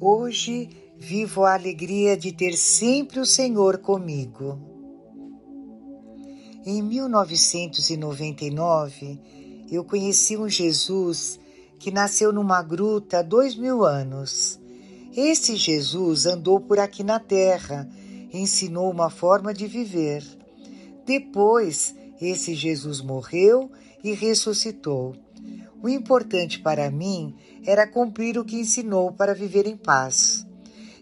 Hoje vivo a alegria de ter sempre o Senhor comigo. Em 1999, eu conheci um Jesus que nasceu numa gruta há dois mil anos. Esse Jesus andou por aqui na terra, ensinou uma forma de viver. Depois, esse Jesus morreu e ressuscitou. O importante para mim era cumprir o que ensinou para viver em paz.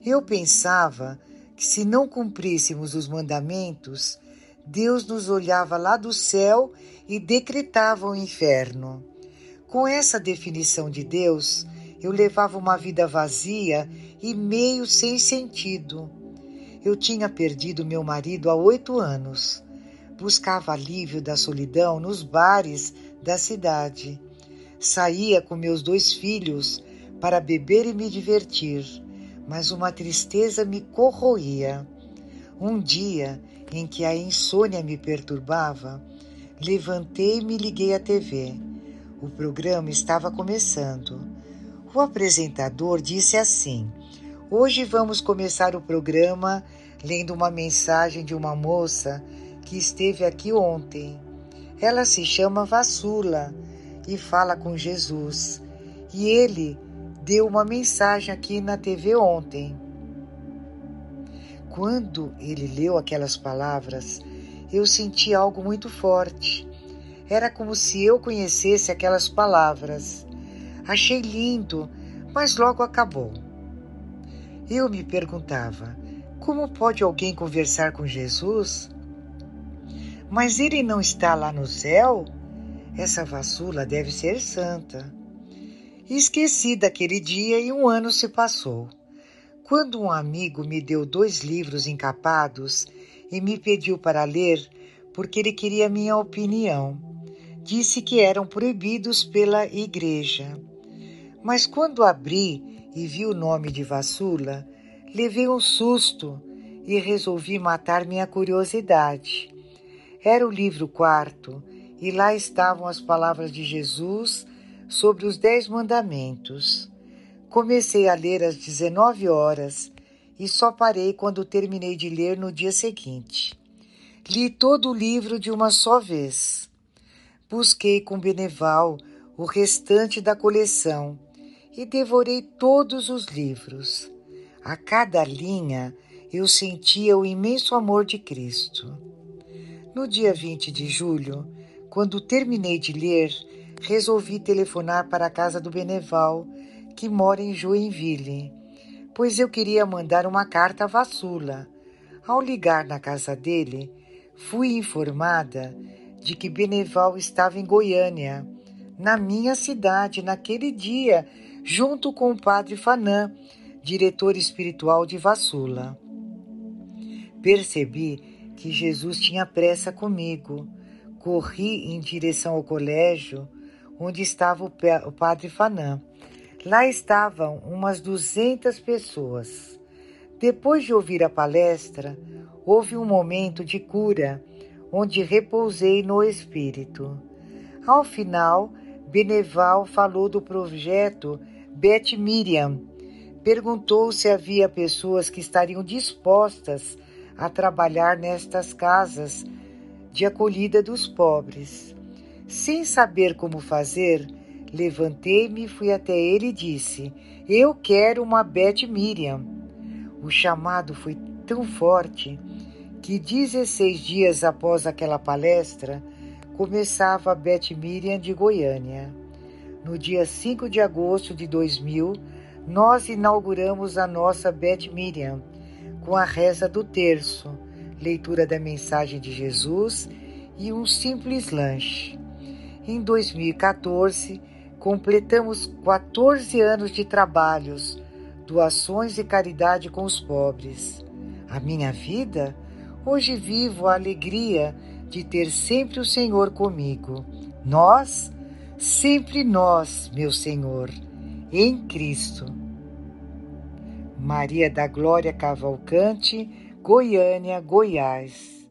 Eu pensava que se não cumpríssemos os mandamentos, Deus nos olhava lá do céu e decretava o inferno. Com essa definição de Deus, eu levava uma vida vazia e meio sem sentido. Eu tinha perdido meu marido há oito anos. Buscava alívio da solidão nos bares da cidade. Saía com meus dois filhos para beber e me divertir, mas uma tristeza me corroía. Um dia em que a insônia me perturbava, levantei e liguei à TV. O programa estava começando. O apresentador disse assim: Hoje vamos começar o programa lendo uma mensagem de uma moça que esteve aqui ontem. Ela se chama Vassula e fala com Jesus. E ele deu uma mensagem aqui na TV ontem. Quando ele leu aquelas palavras, eu senti algo muito forte. Era como se eu conhecesse aquelas palavras. Achei lindo, mas logo acabou. Eu me perguntava: como pode alguém conversar com Jesus? Mas ele não está lá no céu? Essa vassula deve ser santa. Esqueci daquele dia e um ano se passou. Quando um amigo me deu dois livros encapados e me pediu para ler porque ele queria minha opinião, disse que eram proibidos pela igreja. Mas quando abri e vi o nome de Vassula, levei um susto e resolvi matar minha curiosidade. Era o livro quarto e lá estavam as palavras de Jesus sobre os Dez Mandamentos. Comecei a ler às 19 horas e só parei quando terminei de ler no dia seguinte. Li todo o livro de uma só vez. Busquei com Beneval o restante da coleção e devorei todos os livros. A cada linha eu sentia o imenso amor de Cristo. No dia 20 de julho, quando terminei de ler, resolvi telefonar para a casa do Beneval, que mora em Joinville, pois eu queria mandar uma carta à Vassula. Ao ligar na casa dele, fui informada de que Beneval estava em Goiânia, na minha cidade, naquele dia, junto com o padre Fanã, diretor espiritual de Vassula. Percebi que Jesus tinha pressa comigo Corri em direção ao colégio onde estava o padre Fanã. Lá estavam umas duzentas pessoas. Depois de ouvir a palestra, houve um momento de cura, onde repousei no espírito. Ao final, Beneval falou do projeto Bet Miriam. Perguntou se havia pessoas que estariam dispostas a trabalhar nestas casas de acolhida dos pobres. Sem saber como fazer, levantei-me, fui até ele e disse: Eu quero uma Beth Miriam. O chamado foi tão forte que 16 dias após aquela palestra, começava a Beth Miriam de Goiânia. No dia 5 de agosto de 2000, nós inauguramos a nossa Beth Miriam com a reza do terço leitura da mensagem de Jesus e um simples lanche. Em 2014, completamos 14 anos de trabalhos, doações e caridade com os pobres. A minha vida? Hoje vivo a alegria de ter sempre o Senhor comigo. Nós, sempre nós, meu Senhor, em Cristo. Maria da Glória Cavalcante, Goiânia, Goiás.